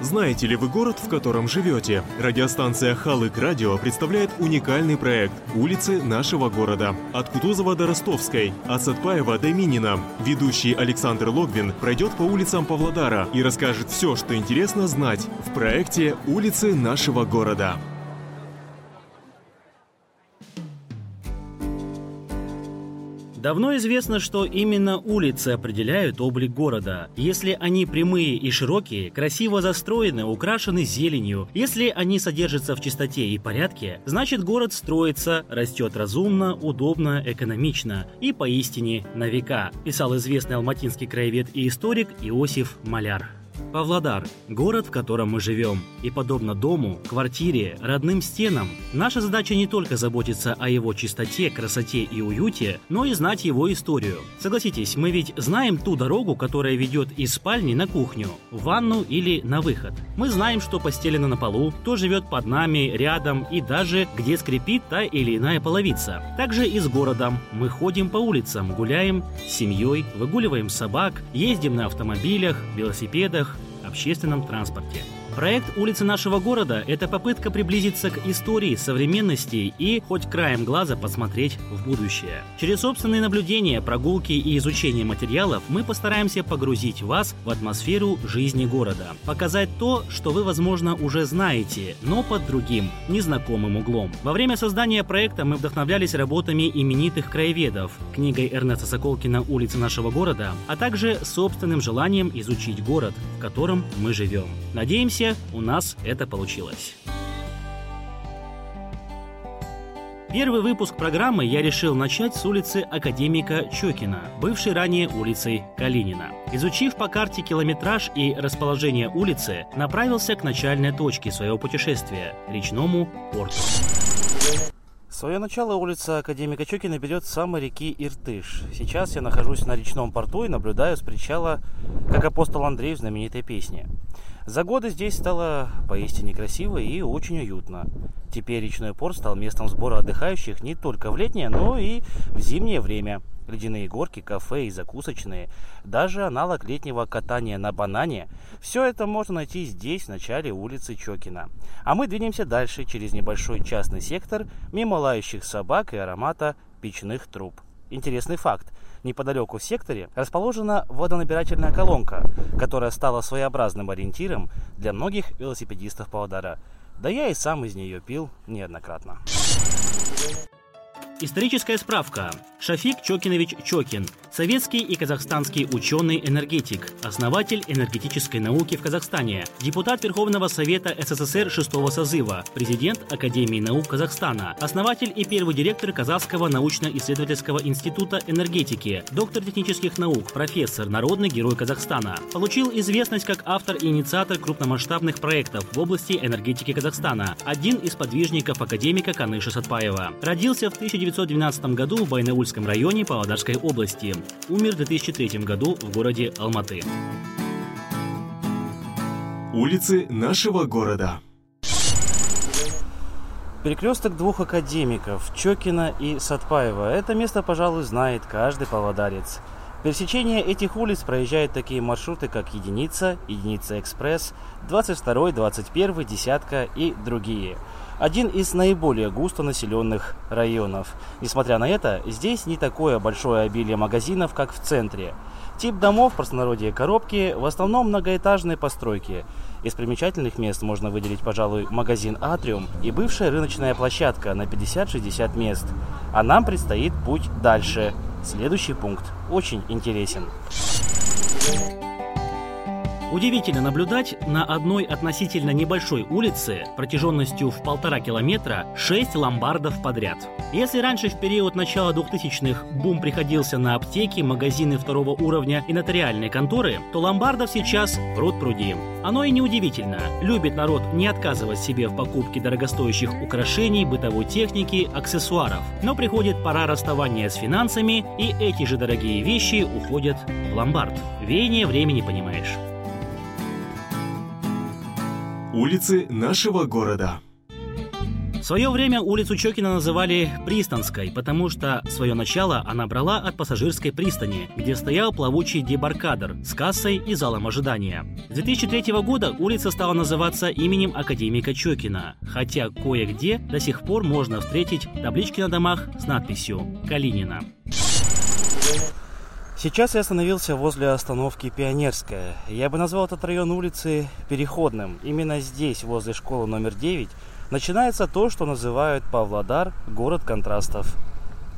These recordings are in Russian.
Знаете ли вы город, в котором живете? Радиостанция Халык Радио представляет уникальный проект «Улицы нашего города». От Кутузова до Ростовской, от Сатпаева до Минина. Ведущий Александр Логвин пройдет по улицам Павлодара и расскажет все, что интересно знать в проекте «Улицы нашего города». Давно известно, что именно улицы определяют облик города. Если они прямые и широкие, красиво застроены, украшены зеленью, если они содержатся в чистоте и порядке, значит город строится, растет разумно, удобно, экономично и поистине на века, писал известный алматинский краевед и историк Иосиф Маляр. Павлодар – город, в котором мы живем. И подобно дому, квартире, родным стенам, наша задача не только заботиться о его чистоте, красоте и уюте, но и знать его историю. Согласитесь, мы ведь знаем ту дорогу, которая ведет из спальни на кухню, в ванну или на выход. Мы знаем, что постелено на полу, кто живет под нами, рядом и даже где скрипит та или иная половица. Также и с городом. Мы ходим по улицам, гуляем с семьей, выгуливаем собак, ездим на автомобилях, велосипедах, общественном транспорте. Проект «Улицы нашего города» – это попытка приблизиться к истории, современности и хоть краем глаза посмотреть в будущее. Через собственные наблюдения, прогулки и изучение материалов мы постараемся погрузить вас в атмосферу жизни города. Показать то, что вы, возможно, уже знаете, но под другим, незнакомым углом. Во время создания проекта мы вдохновлялись работами именитых краеведов, книгой Эрнеста Соколкина «Улицы нашего города», а также собственным желанием изучить город, в котором мы живем. Надеемся, Надеемся, у нас это получилось. Первый выпуск программы я решил начать с улицы Академика Чокина, бывшей ранее улицей Калинина. Изучив по карте километраж и расположение улицы, направился к начальной точке своего путешествия – речному порту. Свое начало улица Академика Чокина берет с самой реки Иртыш. Сейчас я нахожусь на речном порту и наблюдаю с причала, как апостол Андрей в знаменитой песне. За годы здесь стало поистине красиво и очень уютно. Теперь речной порт стал местом сбора отдыхающих не только в летнее, но и в зимнее время. Ледяные горки, кафе и закусочные, даже аналог летнего катания на банане – все это можно найти здесь, в начале улицы Чокина. А мы двинемся дальше через небольшой частный сектор, мимо лающих собак и аромата печных труб. Интересный факт – неподалеку в секторе расположена водонабирательная колонка, которая стала своеобразным ориентиром для многих велосипедистов Павлодара. Да я и сам из нее пил неоднократно. Историческая справка. Шафик Чокинович Чокин. Советский и казахстанский ученый-энергетик. Основатель энергетической науки в Казахстане. Депутат Верховного Совета СССР шестого созыва. Президент Академии наук Казахстана. Основатель и первый директор Казахского научно-исследовательского института энергетики. Доктор технических наук. Профессор. Народный герой Казахстана. Получил известность как автор и инициатор крупномасштабных проектов в области энергетики Казахстана. Один из подвижников академика Каныша Сатпаева. Родился в 19 1912 году в Байнаульском районе Павлодарской области. Умер в 2003 году в городе Алматы. Улицы нашего города. Перекресток двух академиков, Чокина и Сатпаева. Это место, пожалуй, знает каждый павлодарец. Пересечение этих улиц проезжают такие маршруты, как Единица, Единица Экспресс, 22, 21, Десятка и другие – один из наиболее густонаселенных районов. Несмотря на это, здесь не такое большое обилие магазинов, как в центре. Тип домов, простонародье коробки, в основном многоэтажные постройки. Из примечательных мест можно выделить, пожалуй, магазин «Атриум» и бывшая рыночная площадка на 50-60 мест. А нам предстоит путь дальше. Следующий пункт очень интересен. Удивительно наблюдать на одной относительно небольшой улице протяженностью в полтора километра 6 ломбардов подряд. Если раньше в период начала 2000-х бум приходился на аптеки, магазины второго уровня и нотариальные конторы, то ломбардов сейчас пруд пруди. Оно и неудивительно. Любит народ не отказывать себе в покупке дорогостоящих украшений, бытовой техники, аксессуаров. Но приходит пора расставания с финансами, и эти же дорогие вещи уходят в ломбард. Веяние времени понимаешь. Улицы нашего города. свое время улицу Чокина называли Пристанской, потому что свое начало она брала от пассажирской пристани, где стоял плавучий дебаркадер с кассой и залом ожидания. С 2003 года улица стала называться именем академика Чокина, хотя кое-где до сих пор можно встретить таблички на домах с надписью «Калинина». Сейчас я остановился возле остановки Пионерская. Я бы назвал этот район улицы переходным. Именно здесь, возле школы номер 9, начинается то, что называют Павлодар – город контрастов.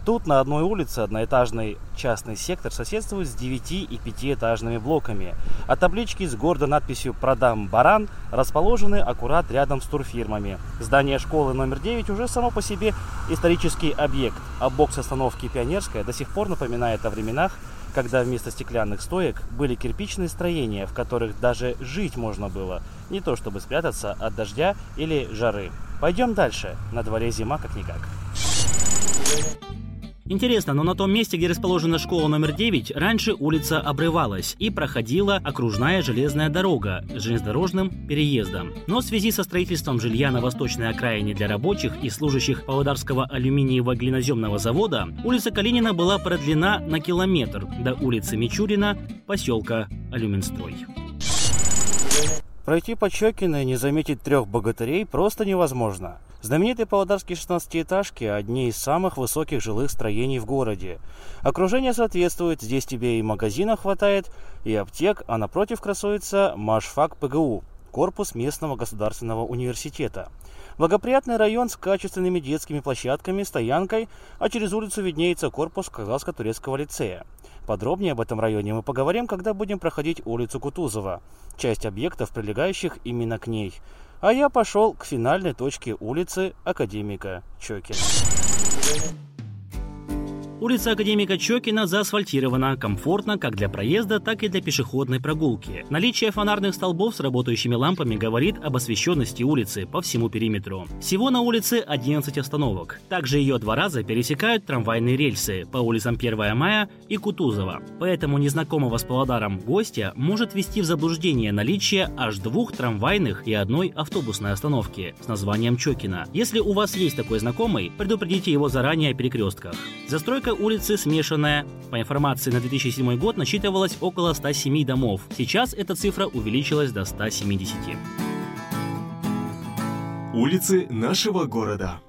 Тут на одной улице одноэтажный частный сектор соседствует с 9 и 5-этажными блоками, а таблички с гордо надписью «Продам баран» расположены аккурат рядом с турфирмами. Здание школы номер 9 уже само по себе исторический объект, а бокс остановки «Пионерская» до сих пор напоминает о временах, когда вместо стеклянных стоек были кирпичные строения, в которых даже жить можно было, не то чтобы спрятаться от дождя или жары. Пойдем дальше, на дворе зима как-никак. Интересно, но на том месте, где расположена школа номер 9, раньше улица обрывалась и проходила окружная железная дорога с железнодорожным переездом. Но в связи со строительством жилья на восточной окраине для рабочих и служащих Павлодарского алюминиево-глиноземного завода, улица Калинина была продлена на километр до улицы Мичурина, поселка Алюминстрой. Пройти по Чокино и не заметить трех богатырей просто невозможно. Знаменитые павлодарские 16-этажки – одни из самых высоких жилых строений в городе. Окружение соответствует, здесь тебе и магазина хватает, и аптек, а напротив красуется Машфак ПГУ – корпус местного государственного университета. Благоприятный район с качественными детскими площадками, стоянкой, а через улицу виднеется корпус Казахско-турецкого лицея. Подробнее об этом районе мы поговорим, когда будем проходить улицу Кутузова, часть объектов, прилегающих именно к ней. А я пошел к финальной точке улицы Академика Чокина. Улица Академика Чокина заасфальтирована комфортно как для проезда, так и для пешеходной прогулки. Наличие фонарных столбов с работающими лампами говорит об освещенности улицы по всему периметру. Всего на улице 11 остановок. Также ее два раза пересекают трамвайные рельсы по улицам 1 мая и Кутузова. Поэтому незнакомого с Павлодаром гостя может ввести в заблуждение наличие аж двух трамвайных и одной автобусной остановки с названием Чокина. Если у вас есть такой знакомый, предупредите его заранее о перекрестках. Застройка улицы смешанная. По информации на 2007 год насчитывалось около 107 домов. Сейчас эта цифра увеличилась до 170. Улицы нашего города.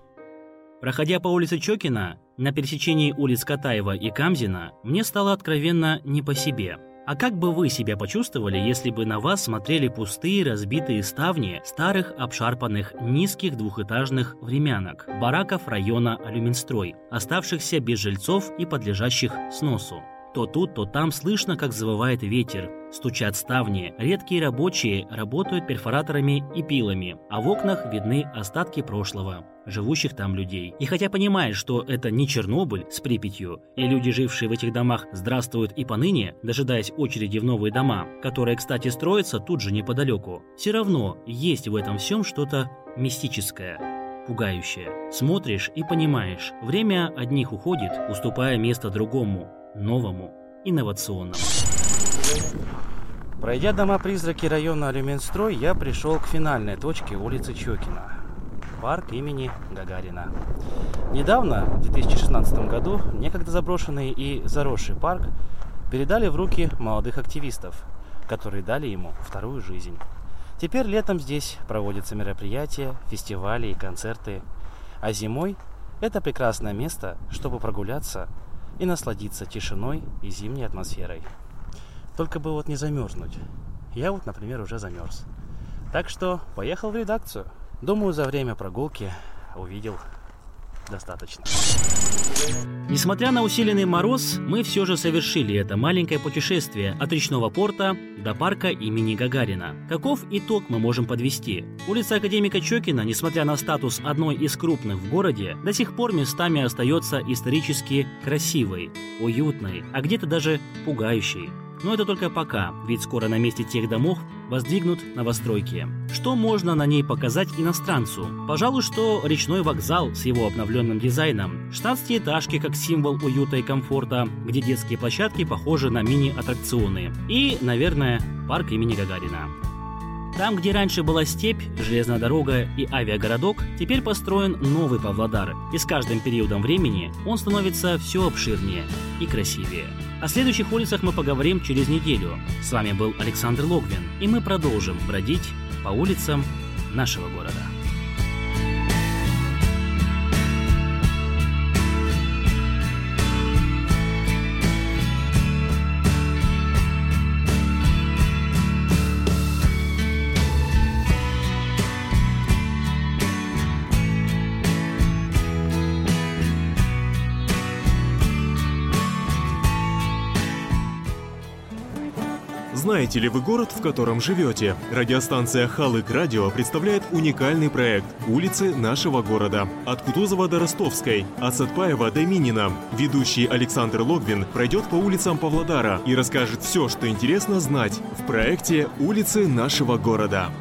Проходя по улице Чокина, на пересечении улиц Катаева и Камзина, мне стало откровенно не по себе – а как бы вы себя почувствовали, если бы на вас смотрели пустые разбитые ставни старых обшарпанных низких двухэтажных времянок, бараков района Алюминстрой, оставшихся без жильцов и подлежащих сносу? То тут, то там слышно, как завывает ветер, стучат ставни, редкие рабочие работают перфораторами и пилами, а в окнах видны остатки прошлого, живущих там людей. И хотя понимаешь, что это не Чернобыль с Припятью, и люди, жившие в этих домах, здравствуют и поныне, дожидаясь очереди в новые дома, которые, кстати, строятся тут же неподалеку, все равно есть в этом всем что-то мистическое, пугающее. Смотришь и понимаешь, время одних уходит, уступая место другому, новому, инновационному. Пройдя дома-призраки района Алюминстрой, я пришел к финальной точке улицы Чокина. Парк имени Гагарина. Недавно, в 2016 году, некогда заброшенный и заросший парк передали в руки молодых активистов, которые дали ему вторую жизнь. Теперь летом здесь проводятся мероприятия, фестивали и концерты, а зимой это прекрасное место, чтобы прогуляться и насладиться тишиной и зимней атмосферой. Только бы вот не замерзнуть. Я вот, например, уже замерз. Так что поехал в редакцию. Думаю, за время прогулки увидел достаточно. Несмотря на усиленный мороз, мы все же совершили это маленькое путешествие от речного порта до парка имени Гагарина. Каков итог мы можем подвести? Улица Академика Чокина, несмотря на статус одной из крупных в городе, до сих пор местами остается исторически красивой, уютной, а где-то даже пугающей. Но это только пока, ведь скоро на месте тех домов воздвигнут новостройки. Что можно на ней показать иностранцу? Пожалуй, что речной вокзал с его обновленным дизайном, 16-этажки как символ уюта и комфорта, где детские площадки похожи на мини-аттракционы. И, наверное, парк имени Гагарина. Там, где раньше была степь, железная дорога и авиагородок, теперь построен новый Павлодар. И с каждым периодом времени он становится все обширнее и красивее. О следующих улицах мы поговорим через неделю. С вами был Александр Логвин, и мы продолжим бродить по улицам нашего города. Знаете ли вы город, в котором живете? Радиостанция Халык Радио представляет уникальный проект «Улицы нашего города». От Кутузова до Ростовской, от Сатпаева до Минина. Ведущий Александр Логвин пройдет по улицам Павлодара и расскажет все, что интересно знать в проекте «Улицы нашего города».